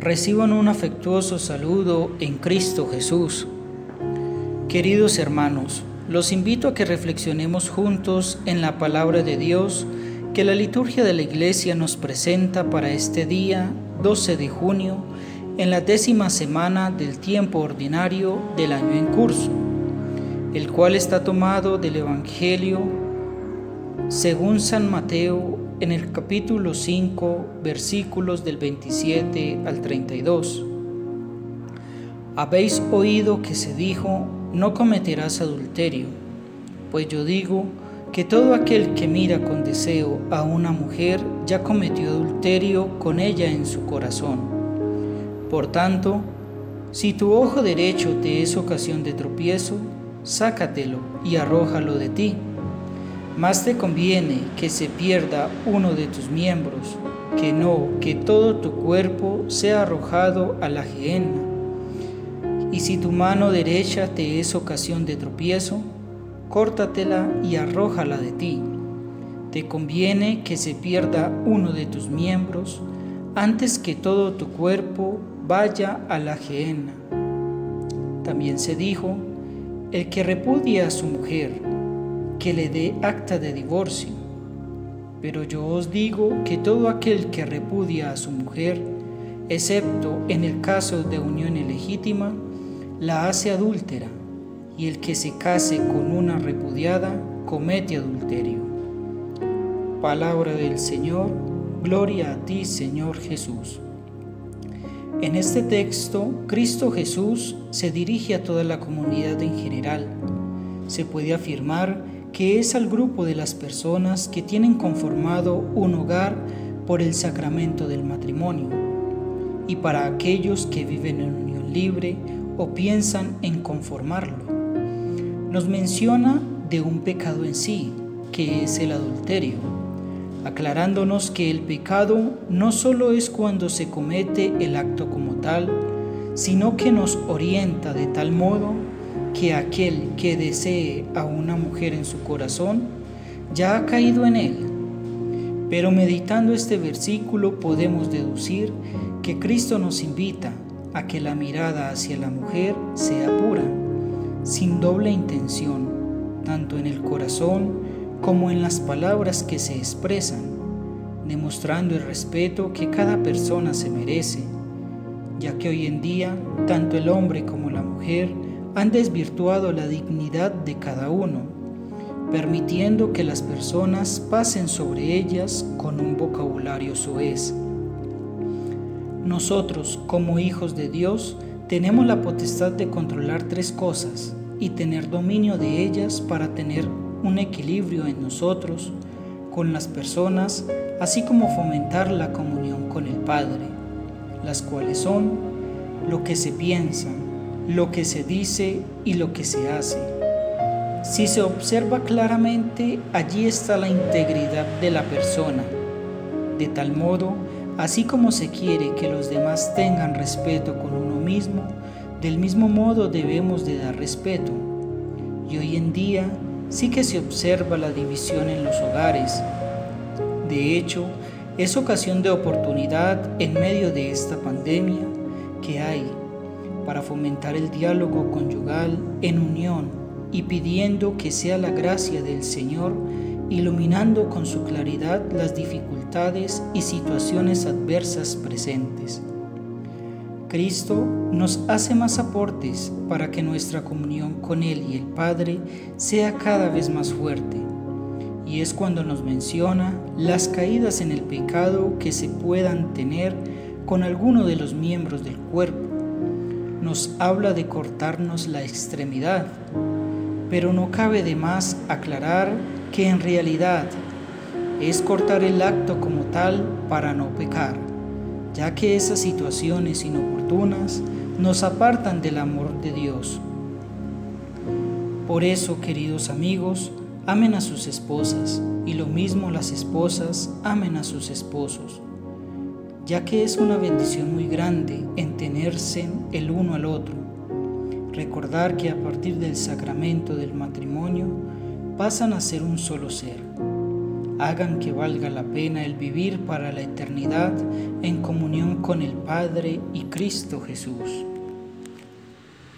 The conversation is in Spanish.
Reciban un afectuoso saludo en Cristo Jesús. Queridos hermanos, los invito a que reflexionemos juntos en la palabra de Dios que la liturgia de la Iglesia nos presenta para este día 12 de junio en la décima semana del tiempo ordinario del año en curso, el cual está tomado del Evangelio según San Mateo en el capítulo 5 versículos del 27 al 32. Habéis oído que se dijo, no cometerás adulterio, pues yo digo que todo aquel que mira con deseo a una mujer ya cometió adulterio con ella en su corazón. Por tanto, si tu ojo derecho te es ocasión de tropiezo, sácatelo y arrójalo de ti más te conviene que se pierda uno de tus miembros, que no que todo tu cuerpo sea arrojado a la gehenna. Y si tu mano derecha te es ocasión de tropiezo, córtatela y arrójala de ti. Te conviene que se pierda uno de tus miembros antes que todo tu cuerpo vaya a la gehenna. También se dijo, el que repudia a su mujer, que le dé acta de divorcio. Pero yo os digo que todo aquel que repudia a su mujer, excepto en el caso de unión ilegítima, la hace adúltera, y el que se case con una repudiada comete adulterio. Palabra del Señor, gloria a ti Señor Jesús. En este texto, Cristo Jesús se dirige a toda la comunidad en general. Se puede afirmar que es al grupo de las personas que tienen conformado un hogar por el sacramento del matrimonio, y para aquellos que viven en unión libre o piensan en conformarlo. Nos menciona de un pecado en sí, que es el adulterio, aclarándonos que el pecado no solo es cuando se comete el acto como tal, sino que nos orienta de tal modo que aquel que desee a una mujer en su corazón ya ha caído en él. Pero meditando este versículo podemos deducir que Cristo nos invita a que la mirada hacia la mujer sea pura, sin doble intención, tanto en el corazón como en las palabras que se expresan, demostrando el respeto que cada persona se merece, ya que hoy en día tanto el hombre como la mujer han desvirtuado la dignidad de cada uno, permitiendo que las personas pasen sobre ellas con un vocabulario soez. Nosotros, como hijos de Dios, tenemos la potestad de controlar tres cosas y tener dominio de ellas para tener un equilibrio en nosotros, con las personas, así como fomentar la comunión con el Padre, las cuales son lo que se piensa, lo que se dice y lo que se hace. Si se observa claramente, allí está la integridad de la persona. De tal modo, así como se quiere que los demás tengan respeto con uno mismo, del mismo modo debemos de dar respeto. Y hoy en día sí que se observa la división en los hogares. De hecho, es ocasión de oportunidad en medio de esta pandemia que hay para fomentar el diálogo conyugal en unión y pidiendo que sea la gracia del Señor iluminando con su claridad las dificultades y situaciones adversas presentes. Cristo nos hace más aportes para que nuestra comunión con Él y el Padre sea cada vez más fuerte. Y es cuando nos menciona las caídas en el pecado que se puedan tener con alguno de los miembros del cuerpo nos habla de cortarnos la extremidad, pero no cabe de más aclarar que en realidad es cortar el acto como tal para no pecar, ya que esas situaciones inoportunas nos apartan del amor de Dios. Por eso, queridos amigos, amen a sus esposas y lo mismo las esposas amen a sus esposos ya que es una bendición muy grande en tenerse el uno al otro. Recordar que a partir del sacramento del matrimonio pasan a ser un solo ser. hagan que valga la pena el vivir para la eternidad en comunión con el Padre y Cristo Jesús.